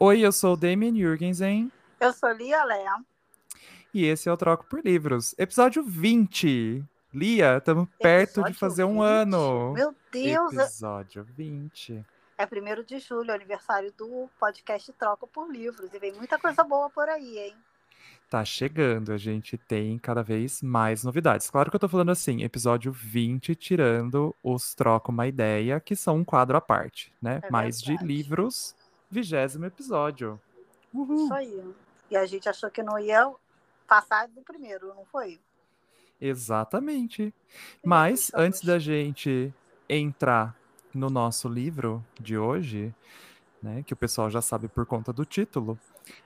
Oi, eu sou o Damien Jurgensen. Eu sou Lia Léa. E esse é o Troco por Livros. Episódio 20. Lia, estamos perto de fazer 20? um ano. Meu Deus! Episódio 20. É primeiro de julho, aniversário do podcast Troco por Livros. E vem muita coisa boa por aí, hein? Tá chegando, a gente tem cada vez mais novidades. Claro que eu tô falando assim, episódio 20, tirando os Troco uma Ideia, que são um quadro à parte, né? É mais de livros, vigésimo episódio. Uhul. Isso aí. E a gente achou que não ia passar do primeiro, não foi? Exatamente. Mas antes da gente entrar no nosso livro de hoje, né, que o pessoal já sabe por conta do título,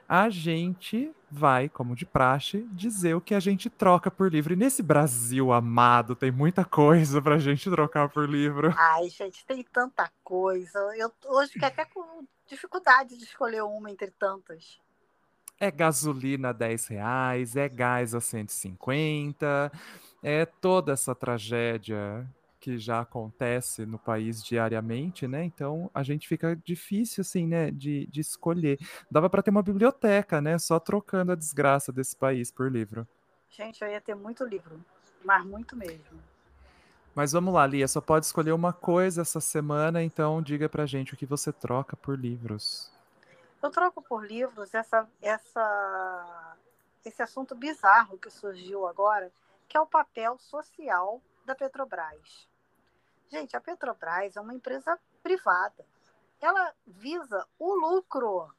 a gente vai, como de praxe, dizer o que a gente troca por livro. E nesse Brasil amado, tem muita coisa pra gente trocar por livro. Ai, gente, tem tanta coisa. Eu hoje fiquei até com dificuldade de escolher uma entre tantas. É gasolina 10 reais, é gás a 150, é toda essa tragédia que já acontece no país diariamente, né? Então a gente fica difícil, assim, né, de, de escolher. Dava para ter uma biblioteca, né? Só trocando a desgraça desse país por livro. Gente, eu ia ter muito livro, mas muito mesmo. Mas vamos lá, Lia, só pode escolher uma coisa essa semana, então diga pra gente o que você troca por livros. Eu troco por livros essa, essa, esse assunto bizarro que surgiu agora, que é o papel social da Petrobras. Gente, a Petrobras é uma empresa privada. Ela visa o lucro.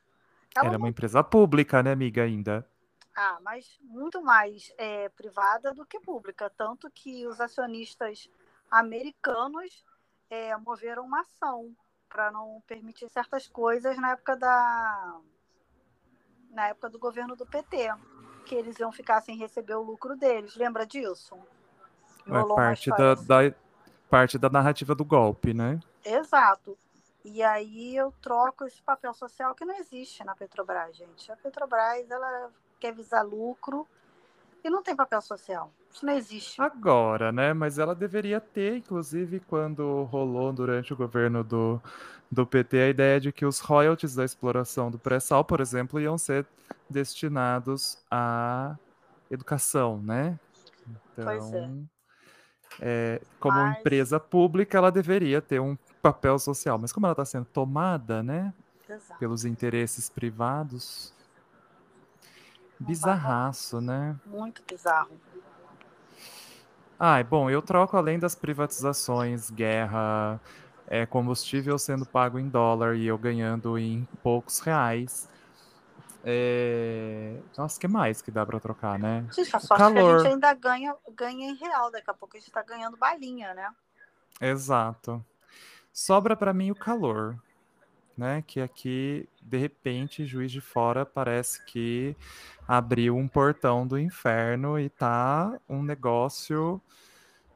Ela, Ela é uma empresa pública, né, amiga, ainda? Ah, mas muito mais é, privada do que pública. Tanto que os acionistas americanos é, moveram uma ação para não permitir certas coisas na época da na época do governo do PT, que eles iam ficar sem receber o lucro deles. Lembra disso? É parte da, da, parte da narrativa do golpe, né? Exato. E aí eu troco esse papel social que não existe na Petrobras, gente. A Petrobras, ela quer visar lucro e não tem papel social. Isso não existe. Agora, né? Mas ela deveria ter, inclusive, quando rolou durante o governo do, do PT a ideia de que os royalties da exploração do pré-sal, por exemplo, iam ser destinados à educação, né? Então, pois é. É, como mas... empresa pública, ela deveria ter um papel social, mas como ela está sendo tomada, né, Exato. pelos interesses privados, bizarraço, né? Muito bizarro. Ah, bom, eu troco além das privatizações, guerra, é, combustível sendo pago em dólar e eu ganhando em poucos reais. É... Nossa, que mais que dá para trocar, né? Gente, a sorte calor. que a gente ainda ganha, ganha em real, daqui a pouco a gente está ganhando balinha, né? Exato. Sobra para mim o calor, né? Que aqui, de repente, Juiz de Fora parece que abriu um portão do inferno e tá um negócio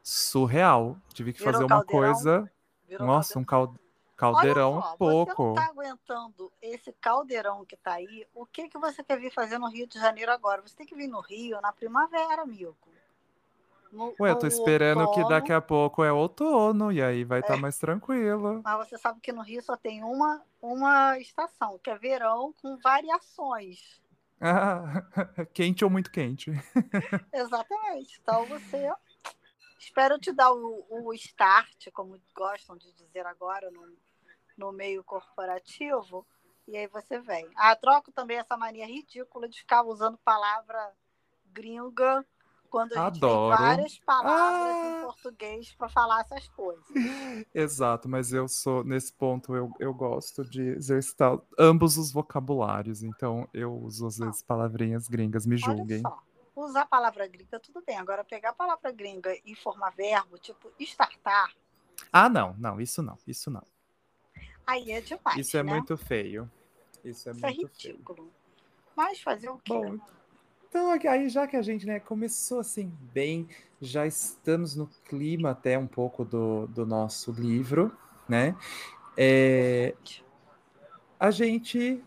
surreal. Tive que Virou fazer uma caldeirão. coisa. Virou Nossa, caldeirão. um caldeirão Caldeirão só, pouco. Você não tá aguentando esse caldeirão que tá aí. O que que você quer vir fazer no Rio de Janeiro agora? Você tem que vir no Rio na primavera, amigo. No, Ué, eu tô esperando outono. que daqui a pouco é outono e aí vai estar tá é. mais tranquilo. Mas você sabe que no Rio só tem uma, uma estação, que é verão com variações. Ah, quente ou muito quente. Exatamente. Então você. Espero te dar o, o start, como gostam de dizer agora, no, no meio corporativo, e aí você vem. Ah, troco também essa mania ridícula de ficar usando palavra gringa quando a gente Adoro. tem várias palavras ah. em português para falar essas coisas. Exato, mas eu sou, nesse ponto, eu, eu gosto de exercitar ambos os vocabulários, então eu uso às vezes palavrinhas gringas, me julguem. Olha só, usar a palavra gringa, tudo bem, agora pegar a palavra gringa e formar verbo, tipo startar. Ah, não, não, isso não, isso não. Aí é demais. Isso é né? muito feio. Isso é Isso é muito é ridículo. Feio. Mas fazer o quê? Bom, então aí já que a gente né, começou assim bem, já estamos no clima até um pouco do, do nosso livro, né? É, a gente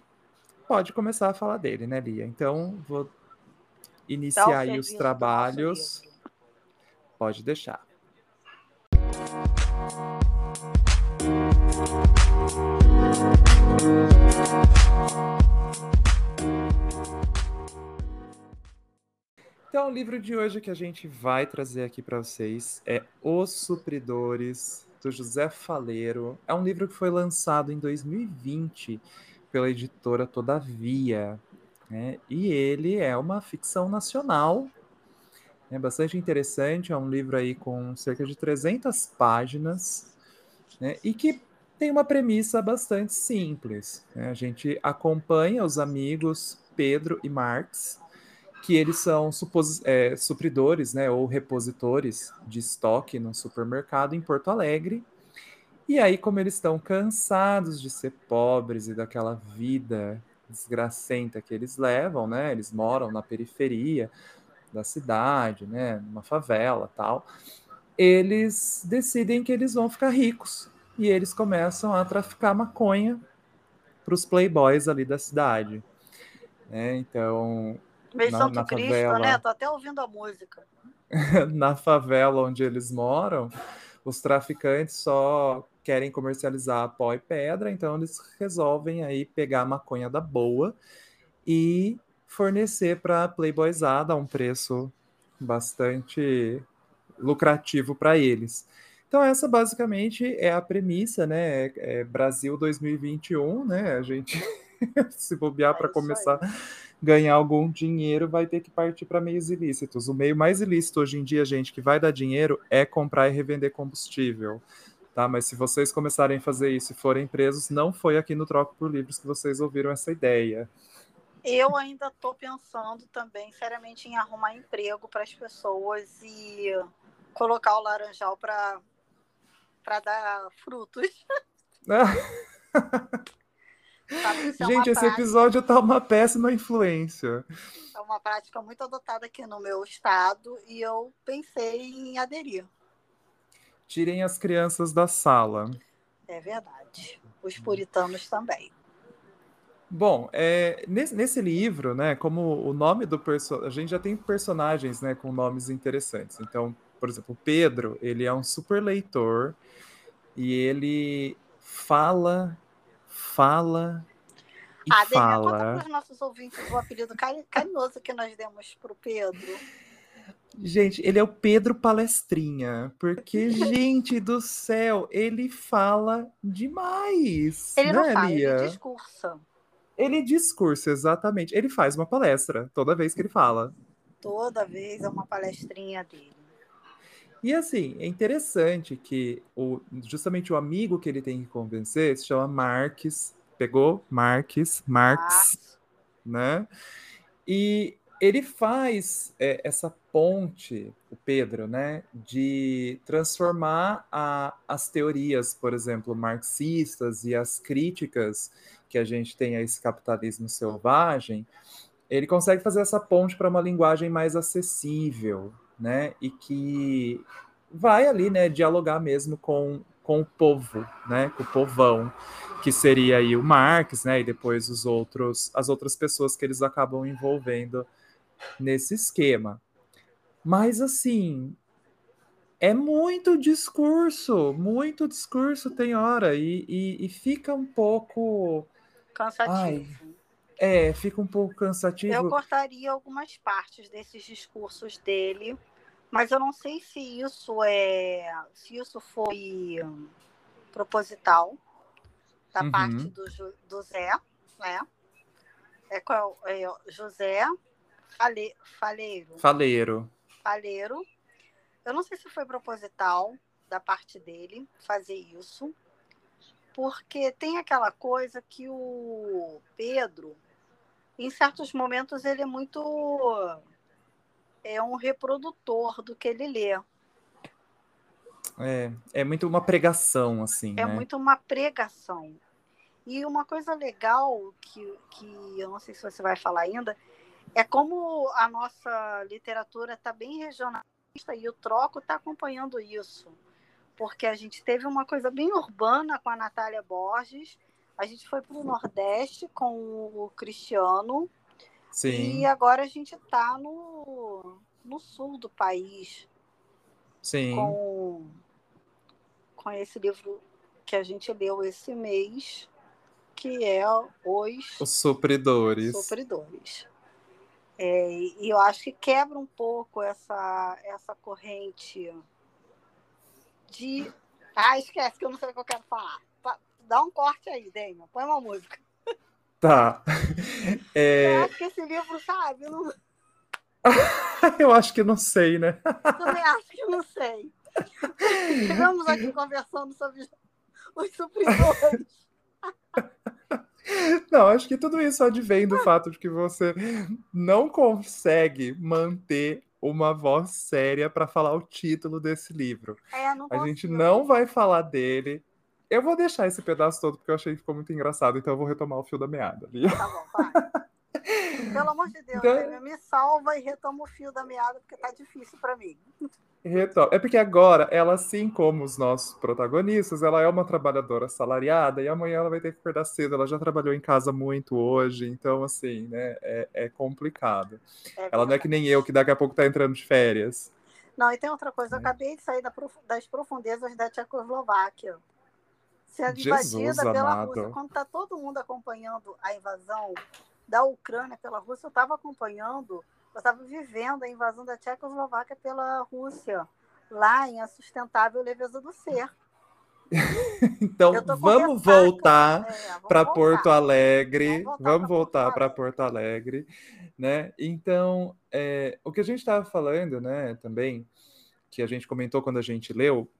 pode começar a falar dele, né, Lia? Então vou iniciar aí os trabalhos. Pode deixar. Então, o livro de hoje que a gente vai trazer aqui para vocês é Os Supridores, do José Faleiro. É um livro que foi lançado em 2020 pela editora Todavia. Né? E ele é uma ficção nacional, é bastante interessante. É um livro aí com cerca de 300 páginas né? e que tem uma premissa bastante simples. Né? A gente acompanha os amigos Pedro e Marx, que eles são é, supridores né, ou repositores de estoque no supermercado em Porto Alegre. E aí, como eles estão cansados de ser pobres e daquela vida desgracenta que eles levam, né? Eles moram na periferia da cidade, né? Numa favela tal. Eles decidem que eles vão ficar ricos e eles começam a traficar maconha para os playboys ali da cidade. É, então. Meio na, Santo na Cristo, favela, né? Tô até ouvindo a música. na favela onde eles moram, os traficantes só querem comercializar pó e pedra, então eles resolvem aí pegar a maconha da boa e fornecer para Playboyzada a um preço bastante lucrativo para eles. Então, essa basicamente é a premissa, né? É, é Brasil 2021, né? A gente se bobear é para começar a ganhar algum dinheiro, vai ter que partir para meios ilícitos. O meio mais ilícito hoje em dia, gente, que vai dar dinheiro é comprar e revender combustível. Tá? Mas se vocês começarem a fazer isso e forem presos, não foi aqui no Troco por Livros que vocês ouviram essa ideia. Eu ainda estou pensando também seriamente em arrumar emprego para as pessoas e colocar o laranjal para dar frutos. Sabe, é Gente, esse prática... episódio tá uma péssima influência. É uma prática muito adotada aqui no meu estado e eu pensei em aderir. Tirem as crianças da sala. É verdade. Os puritanos também. Bom, é, nesse, nesse, livro, né, como o nome do personagem, a gente já tem personagens, né, com nomes interessantes. Então, por exemplo, Pedro, ele é um super leitor e ele fala, fala e ah, fala. conta para os nossos ouvintes o apelido carinhoso que nós demos para o Pedro. Gente, ele é o Pedro Palestrinha, porque, gente do céu, ele fala demais. Ele né, não fala, Lia? ele discursa. Ele discursa, exatamente. Ele faz uma palestra toda vez que ele fala. Toda vez é uma palestrinha dele. E assim, é interessante que o, justamente o amigo que ele tem que convencer se chama Marques, pegou? Marques, Marx, né? E ele faz é, essa ponte, o Pedro, né, de transformar a, as teorias, por exemplo, marxistas e as críticas que a gente tem a esse capitalismo selvagem, ele consegue fazer essa ponte para uma linguagem mais acessível, né? E que vai ali, né, dialogar mesmo com, com o povo, né, com o povão, que seria aí o Marx, né, e depois os outros, as outras pessoas que eles acabam envolvendo nesse esquema. Mas assim, é muito discurso, muito discurso tem hora e, e, e fica um pouco cansativo. Ai, é, fica um pouco cansativo. Eu cortaria algumas partes desses discursos dele mas eu não sei se isso é se isso foi proposital da uhum. parte do, do Zé, né? É, qual, é José Fale, Faleiro. Faleiro. Faleiro. Eu não sei se foi proposital da parte dele fazer isso, porque tem aquela coisa que o Pedro, em certos momentos, ele é muito é um reprodutor do que ele lê. É, é muito uma pregação, assim. É né? muito uma pregação. E uma coisa legal que, que eu não sei se você vai falar ainda, é como a nossa literatura está bem regionalista e o Troco está acompanhando isso. Porque a gente teve uma coisa bem urbana com a Natália Borges, a gente foi para o Nordeste com o Cristiano, Sim. E agora a gente está no, no sul do país. Sim. Com, com esse livro que a gente leu esse mês, que é Os, Os Supridores. Supridores. É, e eu acho que quebra um pouco essa, essa corrente de. Ah, esquece que eu não sei o que eu quero falar. Dá um corte aí, Daniel. Põe uma música. Tá. É... Eu acho que esse livro, sabe? Eu, não... eu acho que não sei, né? Também acho que não sei. Estamos aqui conversando sobre os supridores. Não, acho que tudo isso advém do fato de que você não consegue manter uma voz séria para falar o título desse livro. É, a gente não vai falar dele. Eu vou deixar esse pedaço todo porque eu achei que ficou muito engraçado, então eu vou retomar o fio da meada. Ali. Tá bom, vai. Pelo amor de Deus, então... me salva e retoma o fio da meada, porque tá difícil para mim. É porque agora, ela, assim como os nossos protagonistas, ela é uma trabalhadora assalariada e amanhã ela vai ter que acordar cedo. Ela já trabalhou em casa muito hoje, então, assim, né, é, é complicado. É ela não é que nem eu, que daqui a pouco tá entrando de férias. Não, e tem outra coisa, eu é. acabei de sair das profundezas da Tchecoslováquia. Sendo invadida pela amado. Rússia. Quando tá todo mundo acompanhando a invasão da Ucrânia pela Rússia, eu estava acompanhando, eu estava vivendo a invasão da Tchecoslováquia pela Rússia, lá em A Sustentável Leveza do Ser. então, vamos voltar é, para Porto Alegre. Vamos voltar para Porto Alegre, né? Então, é, o que a gente estava falando, né, também, que a gente comentou quando a gente leu,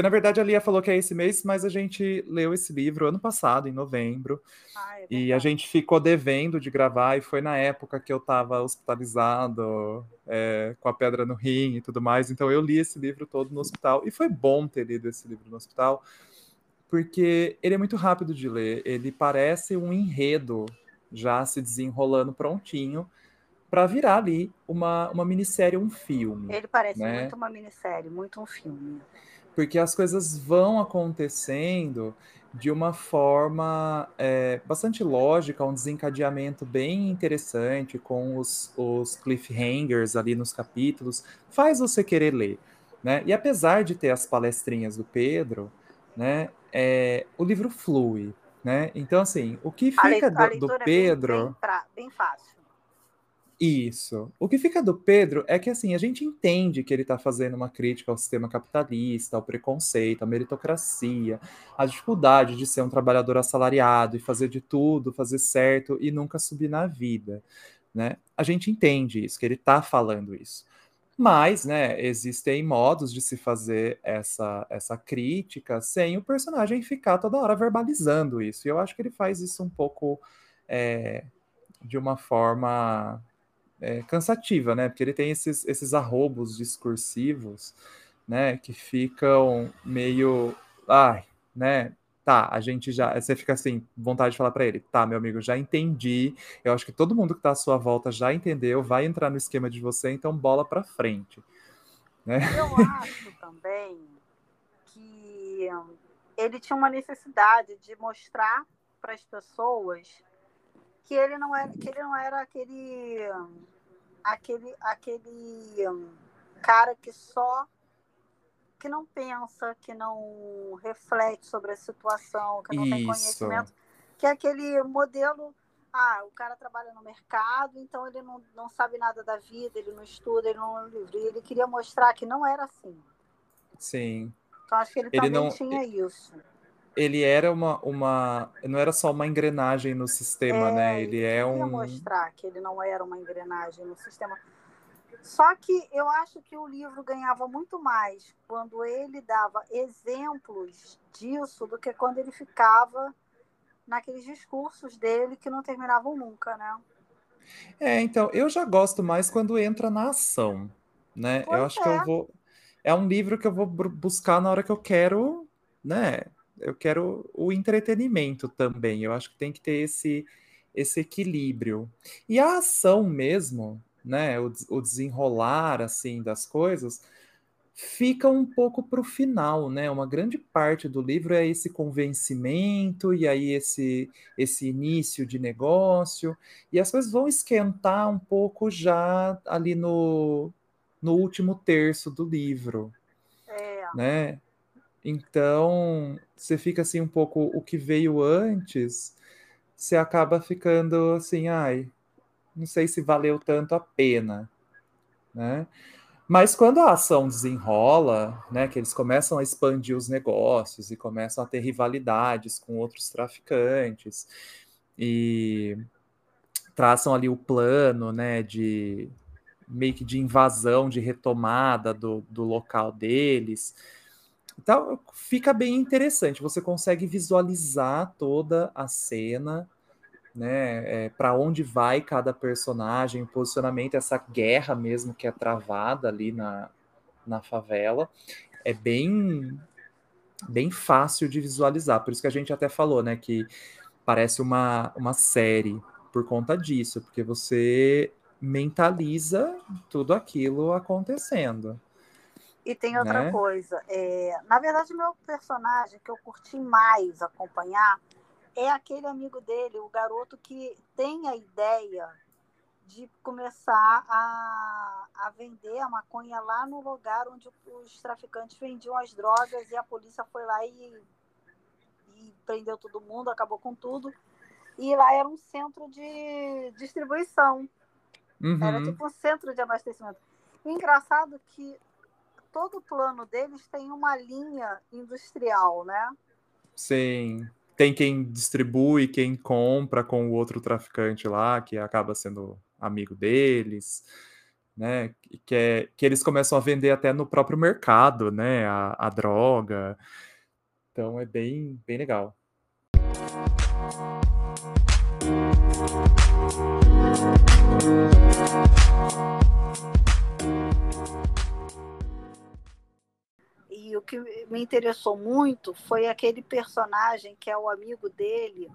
porque, na verdade, a Lia falou que é esse mês, mas a gente leu esse livro ano passado, em novembro. Ah, é e a gente ficou devendo de gravar, e foi na época que eu estava hospitalizado, é, com a pedra no rim e tudo mais. Então, eu li esse livro todo no hospital. E foi bom ter lido esse livro no hospital, porque ele é muito rápido de ler. Ele parece um enredo já se desenrolando prontinho para virar ali uma, uma minissérie, um filme. Ele parece né? muito uma minissérie, muito um filme porque as coisas vão acontecendo de uma forma é, bastante lógica, um desencadeamento bem interessante, com os, os cliffhangers ali nos capítulos, faz você querer ler. Né? E apesar de ter as palestrinhas do Pedro, né, é, o livro flui. Né? Então, assim, o que fica do, do Pedro. É bem, bem, pra, bem fácil. Isso. O que fica do Pedro é que assim, a gente entende que ele está fazendo uma crítica ao sistema capitalista, ao preconceito, à meritocracia, à dificuldade de ser um trabalhador assalariado e fazer de tudo, fazer certo e nunca subir na vida. Né? A gente entende isso, que ele está falando isso. Mas, né, existem modos de se fazer essa, essa crítica sem o personagem ficar toda hora verbalizando isso. E eu acho que ele faz isso um pouco é, de uma forma é, cansativa, né? Porque ele tem esses, esses arrobos discursivos, né? Que ficam meio. Ai, né? Tá, a gente já. Você fica assim, vontade de falar para ele: tá, meu amigo, já entendi. Eu acho que todo mundo que tá à sua volta já entendeu, vai entrar no esquema de você, então bola para frente. Né? Eu acho também que ele tinha uma necessidade de mostrar para as pessoas que ele não era, que ele não era aquele aquele aquele cara que só que não pensa, que não reflete sobre a situação, que não Isso. tem conhecimento, que é aquele modelo ah, o cara trabalha no mercado, então ele não, não sabe nada da vida, ele não estuda, ele não lê livro. Ele queria mostrar que não era assim. Sim. Então acho que ele, ele também não, tinha isso ele era uma, uma. Não era só uma engrenagem no sistema, é, né? Ele é um. mostrar que ele não era uma engrenagem no sistema. Só que eu acho que o livro ganhava muito mais quando ele dava exemplos disso do que quando ele ficava naqueles discursos dele que não terminavam nunca, né? É, então, eu já gosto mais quando entra na ação, né? Pois eu acho é. que eu é. vou. É um livro que eu vou buscar na hora que eu quero, né? Eu quero o entretenimento também. Eu acho que tem que ter esse, esse equilíbrio. E a ação mesmo, né, o, o desenrolar assim das coisas, fica um pouco para o final, né? Uma grande parte do livro é esse convencimento e aí esse esse início de negócio e as coisas vão esquentar um pouco já ali no, no último terço do livro, é. né? Então, você fica assim um pouco o que veio antes, você acaba ficando assim, ai, não sei se valeu tanto a pena, né? Mas quando a ação desenrola, né, que eles começam a expandir os negócios e começam a ter rivalidades com outros traficantes e traçam ali o plano, né, de meio que de invasão, de retomada do, do local deles. Então, fica bem interessante. Você consegue visualizar toda a cena, né? É, para onde vai cada personagem, o posicionamento, essa guerra mesmo que é travada ali na, na favela. É bem, bem fácil de visualizar. Por isso que a gente até falou, né? Que parece uma, uma série por conta disso, porque você mentaliza tudo aquilo acontecendo. E tem outra né? coisa, é, na verdade, meu personagem que eu curti mais acompanhar é aquele amigo dele, o garoto que tem a ideia de começar a, a vender a maconha lá no lugar onde os traficantes vendiam as drogas e a polícia foi lá e, e prendeu todo mundo, acabou com tudo. E lá era um centro de distribuição. Uhum. Era tipo um centro de abastecimento. engraçado que todo o plano deles tem uma linha industrial, né? Sim. Tem quem distribui, quem compra com o outro traficante lá, que acaba sendo amigo deles, né? Que, é, que eles começam a vender até no próprio mercado, né? A, a droga. Então é bem, bem legal. E o que me interessou muito foi aquele personagem que é o amigo dele,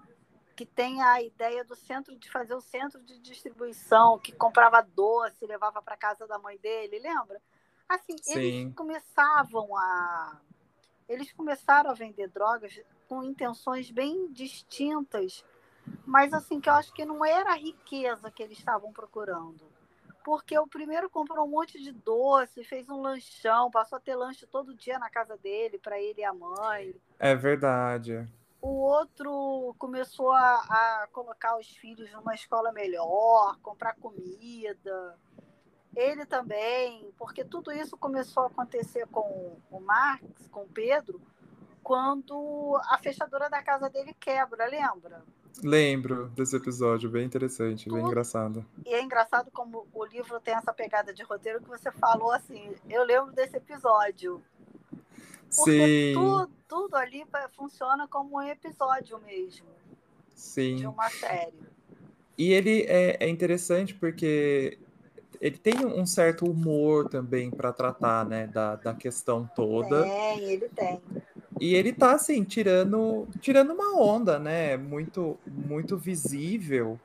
que tem a ideia do centro de fazer o centro de distribuição, que comprava doce, levava para casa da mãe dele, lembra? Assim, Sim. eles começavam a eles começaram a vender drogas com intenções bem distintas mas assim, que eu acho que não era a riqueza que eles estavam procurando. Porque o primeiro comprou um monte de doce, fez um lanchão, passou a ter lanche todo dia na casa dele, para ele e a mãe. É verdade. O outro começou a, a colocar os filhos numa escola melhor, comprar comida. Ele também, porque tudo isso começou a acontecer com o Marx, com o Pedro, quando a fechadura da casa dele quebra, lembra? Lembro desse episódio, bem interessante, bem engraçado. E é engraçado como o livro tem essa pegada de roteiro que você falou assim. Eu lembro desse episódio. Porque Sim. Tudo, tudo ali funciona como um episódio mesmo. Sim. De uma série. E ele é, é interessante porque ele tem um certo humor também para tratar, né, da, da questão toda. Tem, ele tem. E ele tá assim, tirando, tirando uma onda, né? Muito, muito visível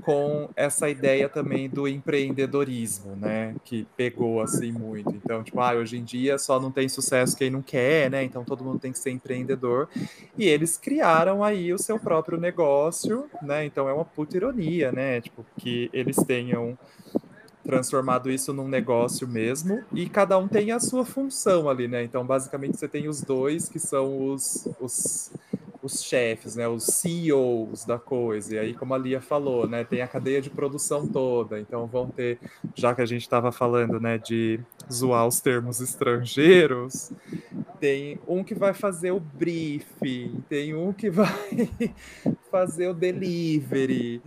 com essa ideia também do empreendedorismo, né? Que pegou assim muito. Então, tipo, ah, hoje em dia só não tem sucesso quem não quer, né? Então todo mundo tem que ser empreendedor. E eles criaram aí o seu próprio negócio, né? Então é uma puta ironia, né? Tipo, que eles tenham transformado isso num negócio mesmo, e cada um tem a sua função ali, né? Então, basicamente, você tem os dois que são os, os, os chefes, né? Os CEOs da coisa. E aí, como a Lia falou, né? Tem a cadeia de produção toda. Então, vão ter, já que a gente estava falando, né, de zoar os termos estrangeiros, tem um que vai fazer o briefing, tem um que vai fazer o delivery,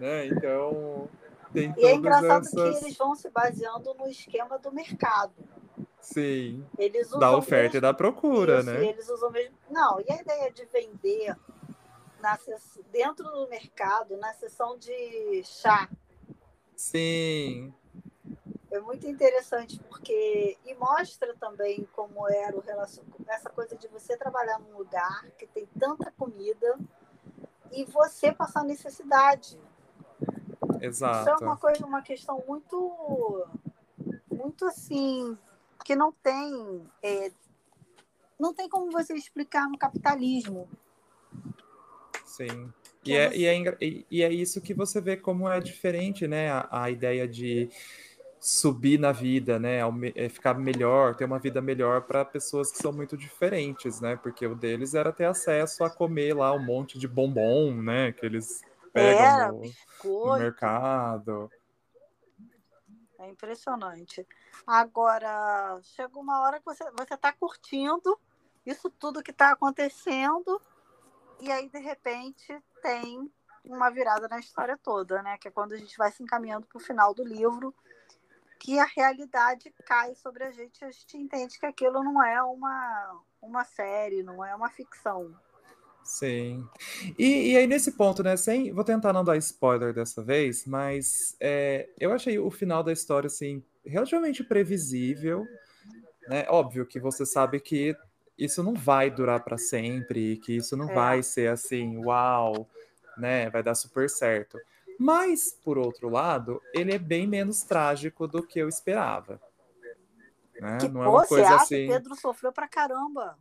né? Então tem e é engraçado essas... que eles vão se baseando no esquema do mercado. Sim. Eles da oferta mesmo... e da procura, Isso, né? Eles usam mesmo. Não, e a ideia de vender na dentro do mercado, na seção de chá. Sim. É muito interessante porque e mostra também como era o relacion... essa coisa de você trabalhar num lugar que tem tanta comida e você passar necessidade. Exato. Isso é uma coisa, uma questão muito, muito assim, que não tem, é, não tem como você explicar no capitalismo. Sim. E é, e, é, e é isso que você vê como é diferente, né? A, a ideia de subir na vida, né? É ficar melhor, ter uma vida melhor para pessoas que são muito diferentes, né? Porque o deles era ter acesso a comer lá um monte de bombom, né? Que eles pegam Era, no, no mercado. É impressionante. Agora, chega uma hora que você está curtindo isso tudo que está acontecendo, e aí, de repente, tem uma virada na história toda, né? Que é quando a gente vai se encaminhando para o final do livro, que a realidade cai sobre a gente, a gente entende que aquilo não é uma, uma série, não é uma ficção. Sim. E, e aí, nesse ponto, né? Sem, vou tentar não dar spoiler dessa vez, mas é, eu achei o final da história, assim, relativamente previsível. Né? Óbvio que você sabe que isso não vai durar para sempre, que isso não É. vai ser assim, uau, né? Vai dar super certo. Mas, por outro lado, ele é bem menos trágico do que eu esperava. Né? Que, Não é uma você coisa acha assim. Pedro sofreu pra caramba?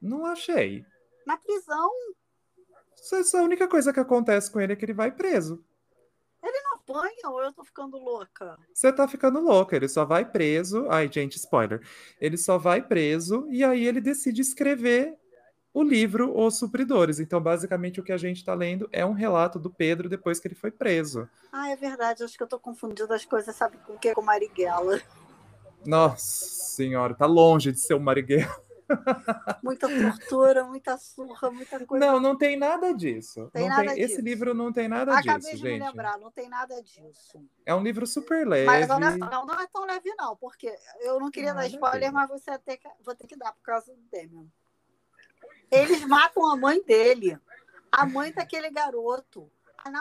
Não achei. Na prisão, Essa é a única coisa que acontece com ele é que ele vai preso. não apanha ou eu tô ficando louca? Você tá ficando louco, ele só vai preso. Ai, gente, spoiler. Ele só vai preso e aí ele decide escrever o livro Os Supridores. Então, basicamente, o que a gente tá lendo é um relato do Pedro depois que ele foi preso. Ah, é verdade, acho que eu tô confundindo as coisas, sabe com o que? Com Marighella. Nossa senhora, tá longe de ser um Marighella. Muita tortura, muita surra, muita coisa. Não, não tem nada disso. Tem Não nada Esse disso. livro não tem nada Acabei disso, de me gente. lembrar, não tem nada disso. É um livro super leve. Mas não é, não, não é tão leve, não, porque eu não queria dar Nada spoiler, mas você que, vou ter que dar por causa do Demian. Eles matam a mãe dele, a mãe daquele garoto.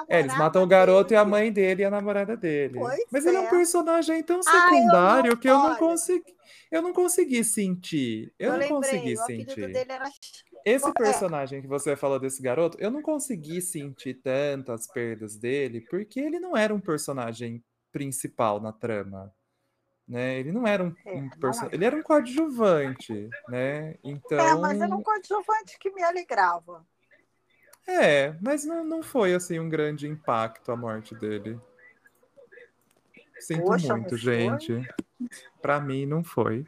É, eles matam o garoto e a dele. mãe dele e a namorada dele. Pois Mas ele é um é. personagem tão eu secundário não- que eu não consegui. Eu não consegui sentir. Eu, Eu, não lembrei, consegui sentir. dele era. Esse É. personagem que você falou desse garoto, eu não consegui sentir tantas perdas dele, porque ele não era um personagem principal na trama. Né? Ele não era um, É, um não perso- era. Ele era um coadjuvante, né? Então. É, mas era um coadjuvante que me alegrava. É, mas não, não foi assim um grande impacto a morte dele. Sinto Poxa, muito, foi? gente. Pra mim não foi.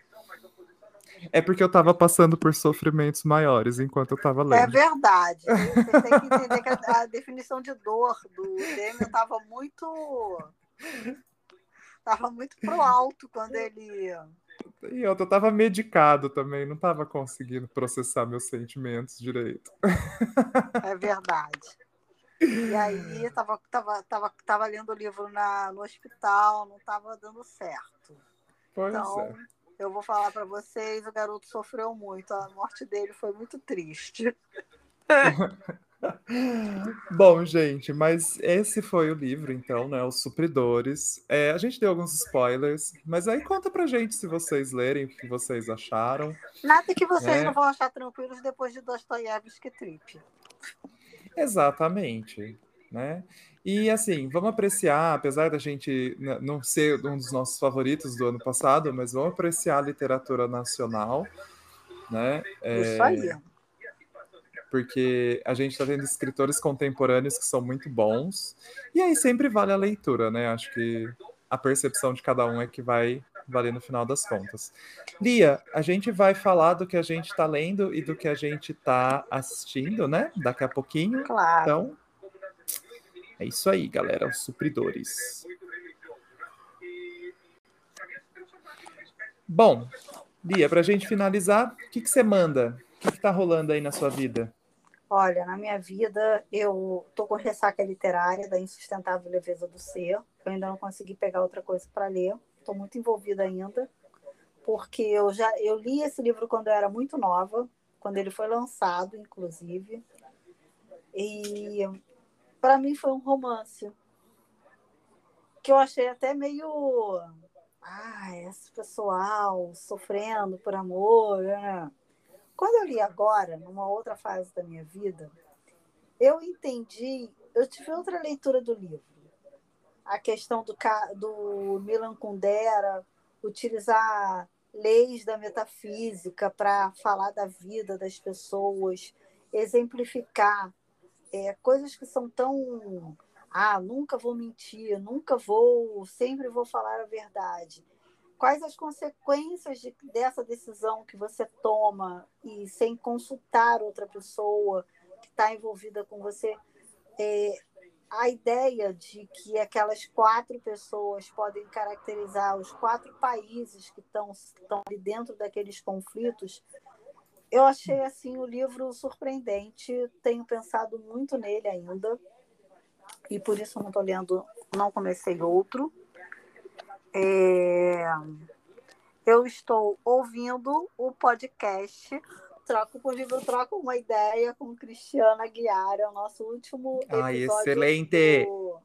É porque eu tava passando por sofrimentos maiores enquanto eu tava É lendo. verdade. Você tem que entender que a, a definição de dor do Demian estava muito. Tava muito pro alto quando ele. E eu eu tava medicado também, não tava conseguindo processar meus sentimentos direito. É verdade. E aí tava, tava, tava, tava lendo o livro na, no hospital, não tava dando certo. Pois Então, é. eu vou falar para vocês, o garoto sofreu muito, a morte dele foi muito triste. Bom, gente, mas esse foi o livro, então, né? Os Supridores. É, a gente deu alguns spoilers, mas aí conta pra gente se vocês lerem, o que vocês acharam. Nada que vocês É. não vão achar tranquilos depois de Dostoiévski Trip. Exatamente, né? E assim, vamos apreciar, apesar da gente não ser um dos nossos favoritos do ano passado, mas vamos apreciar a literatura nacional, né? É, Isso aí. Porque a gente está tendo escritores contemporâneos que são muito bons, e aí sempre vale a leitura, né? Acho que a percepção de cada um é que vai valer no final das contas. Lia, a gente vai falar do que a gente está lendo e do que a gente está assistindo, né? Daqui a pouquinho. Claro. Então, é isso aí, galera. Os supridores. Bom, Lia, para a gente finalizar, o que, que você manda? O que está rolando aí na sua vida? Olha, na minha vida, eu tô com ressaca literária da Insustentável Leveza do Ser. Eu ainda não consegui pegar outra coisa para ler. Estou muito envolvida ainda, porque eu já eu li esse livro quando eu era muito nova, quando ele foi lançado, inclusive. E para mim foi um romance que eu achei até meio ah, esse pessoal sofrendo por amor, né? Quando eu li agora, numa outra fase da minha vida, eu entendi, eu tive outra leitura do livro. A questão do, do Milan Kundera utilizar leis da metafísica para falar da vida das pessoas, exemplificar é, coisas que são tão. Ah, nunca vou mentir, nunca vou, sempre vou falar a verdade quais as consequências de- dessa decisão que você toma e sem consultar outra pessoa que está envolvida com você. É, a ideia de que aquelas quatro pessoas podem caracterizar os quatro países que estão, ali dentro daqueles conflitos, eu achei assim o livro surpreendente. Tenho pensado muito nele ainda e por isso não estou lendo, não comecei outro. É... Eu estou ouvindo o podcast Troco por Livro, Troco uma Ideia com Cristiana Aguiar, é o nosso último episódio Ai, excelente. do,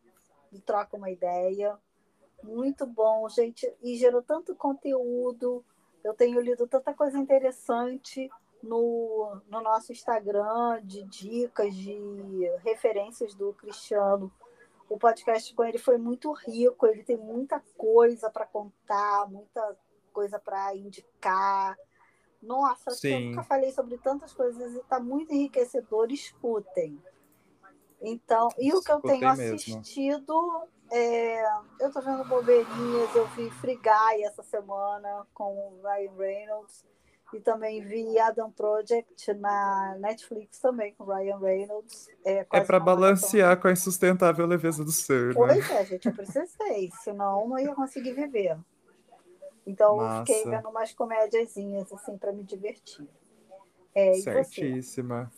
do Troca uma Ideia. Muito bom, gente, e gerou tanto conteúdo. Eu tenho lido tanta coisa interessante no, no nosso Instagram de dicas, de referências do Cristiano. O podcast com ele foi muito rico, ele tem muita coisa para contar, muita coisa para indicar. Nossa, eu nunca falei sobre tantas coisas e está muito enriquecedor. Escutem. Então, e o que eu tenho mesmo. assistido, é, eu estou vendo bobeirinhas, eu vi Free Guy essa semana com o Ryan Reynolds. E também vi Adam Project na Netflix também, com Ryan Reynolds. É, é para balancear com a insustentável leveza do ser. Né? Pois né? é, gente, eu precisei, senão não ia conseguir viver. Então Massa. eu fiquei vendo umas comédiazinhas assim para me divertir. É, Certíssima.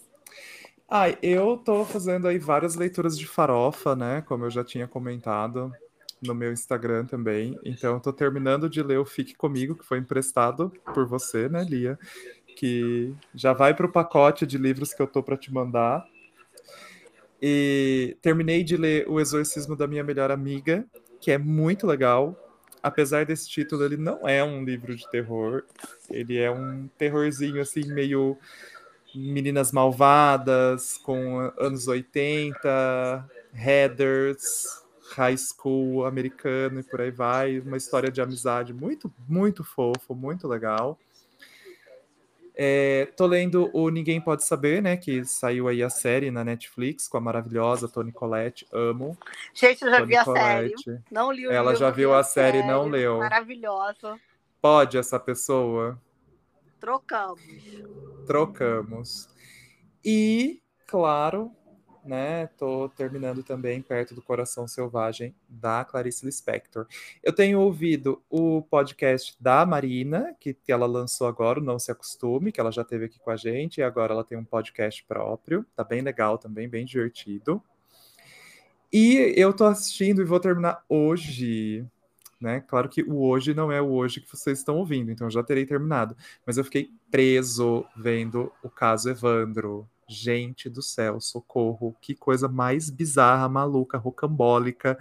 Ai, eu tô fazendo aí várias leituras de farofa, né? Como eu já tinha comentado no meu Instagram também. Então, estou terminando de ler o Fique Comigo, que foi emprestado por você, né, Lia? Que já vai para o pacote de livros que eu tô para te mandar. E terminei de ler O Exorcismo da Minha Melhor Amiga, que é muito legal. Apesar desse título, ele não é um livro de terror. Ele é um terrorzinho, assim, meio Meninas Malvadas, com anos 80, headers, high school americano e por aí vai, uma história de amizade muito, muito fofo, muito legal. É, tô lendo o Ninguém Pode Saber, né? Que saiu aí a série na Netflix com a maravilhosa Toni Collette. Amo. Gente, eu já Toni vi a Collette. série. Não li o Ela livro, já viu a série e não leu. Maravilhosa. Pode essa pessoa? Trocamos. Trocamos. E, claro, né? Tô terminando também perto do Coração Selvagem da Clarice Lispector. Eu tenho ouvido o podcast da Marina, que, ela lançou agora, Não Se Acostume, que ela já teve aqui com a gente, e agora ela tem um podcast próprio. Tá bem legal também, bem divertido. E eu tô assistindo e vou terminar hoje. Né? Claro que o hoje não é o hoje que vocês estão ouvindo, então eu já terei terminado. Mas eu fiquei preso vendo o caso Evandro. Gente do céu, socorro. Que coisa mais bizarra, maluca, rocambólica,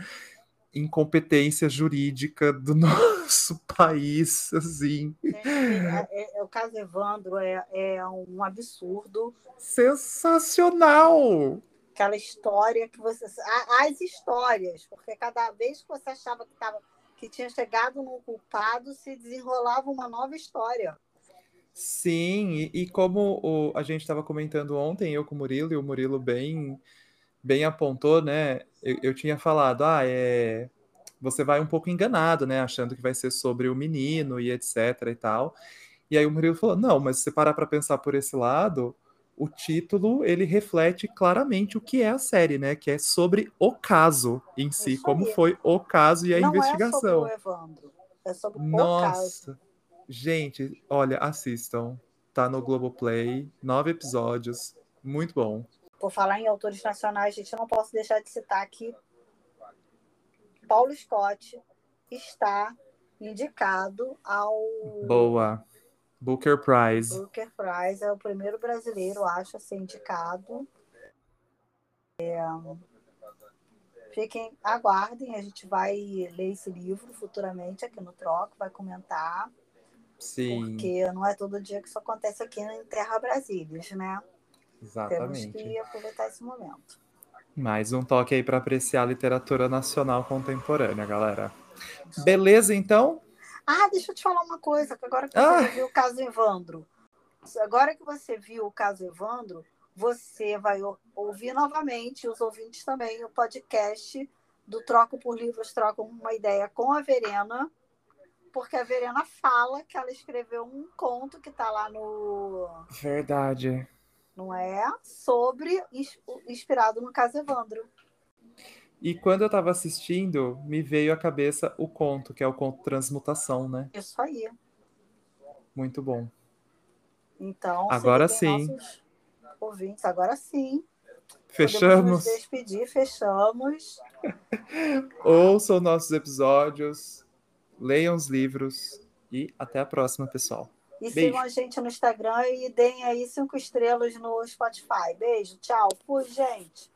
incompetência jurídica do nosso país, assim. É, é, é, o caso Evandro é, é um absurdo. Sensacional! Aquela história que você. As histórias, porque cada vez que você achava que, tava, que tinha chegado no culpado, se desenrolava uma nova história. Sim, e, e como o, a gente estava comentando ontem, eu com o Murilo, e o Murilo bem, bem apontou, né? Eu, eu tinha falado, ah, é, você vai um pouco enganado, né? Achando que vai ser sobre o menino e etc e tal. E aí o Murilo falou, não, mas se você parar para pensar por esse lado, o título ele reflete claramente o que é a série, né? Que é sobre o caso em si, como foi o caso e a não investigação. É sobre o Evandro, é sobre Nossa. o caso. Gente, olha, assistam. Tá no Globoplay, nove episódios. Muito bom. Por falar em autores nacionais, gente, eu não posso deixar de citar que Paulo Scott está indicado ao. Boa. Booker Prize. Booker Prize é o primeiro brasileiro, acho, a ser indicado. É... Fiquem, aguardem, a gente vai ler esse livro futuramente aqui no Troco, vai comentar. Sim. Porque não é todo dia que isso acontece aqui em Terra Brasília, né? Exatamente. Temos que aproveitar esse momento. Mais um toque aí para apreciar a literatura nacional contemporânea, galera. Beleza, então? Ah, deixa eu te falar uma coisa, que agora que você ah. viu o caso Evandro. Agora que você viu o caso Evandro, você vai ouvir novamente, os ouvintes também, o podcast do Troco por Livros Trocam uma Ideia com a Verena, porque a Verena fala que ela escreveu um conto que está lá no. Verdade. Não é? Sobre. inspirado no caso Evandro. E quando eu estava assistindo, me veio à cabeça o conto, que é o conto Transmutação, né? Isso aí. Muito bom. Então, agora sim. Ouvintes, agora sim. Fechamos. Podemos nos despedir, fechamos. Ouçam nossos episódios, leiam os livros e até a próxima, pessoal. E Beijo. sigam a gente no Instagram e deem aí cinco estrelas no Spotify. Beijo, tchau. Fui, gente.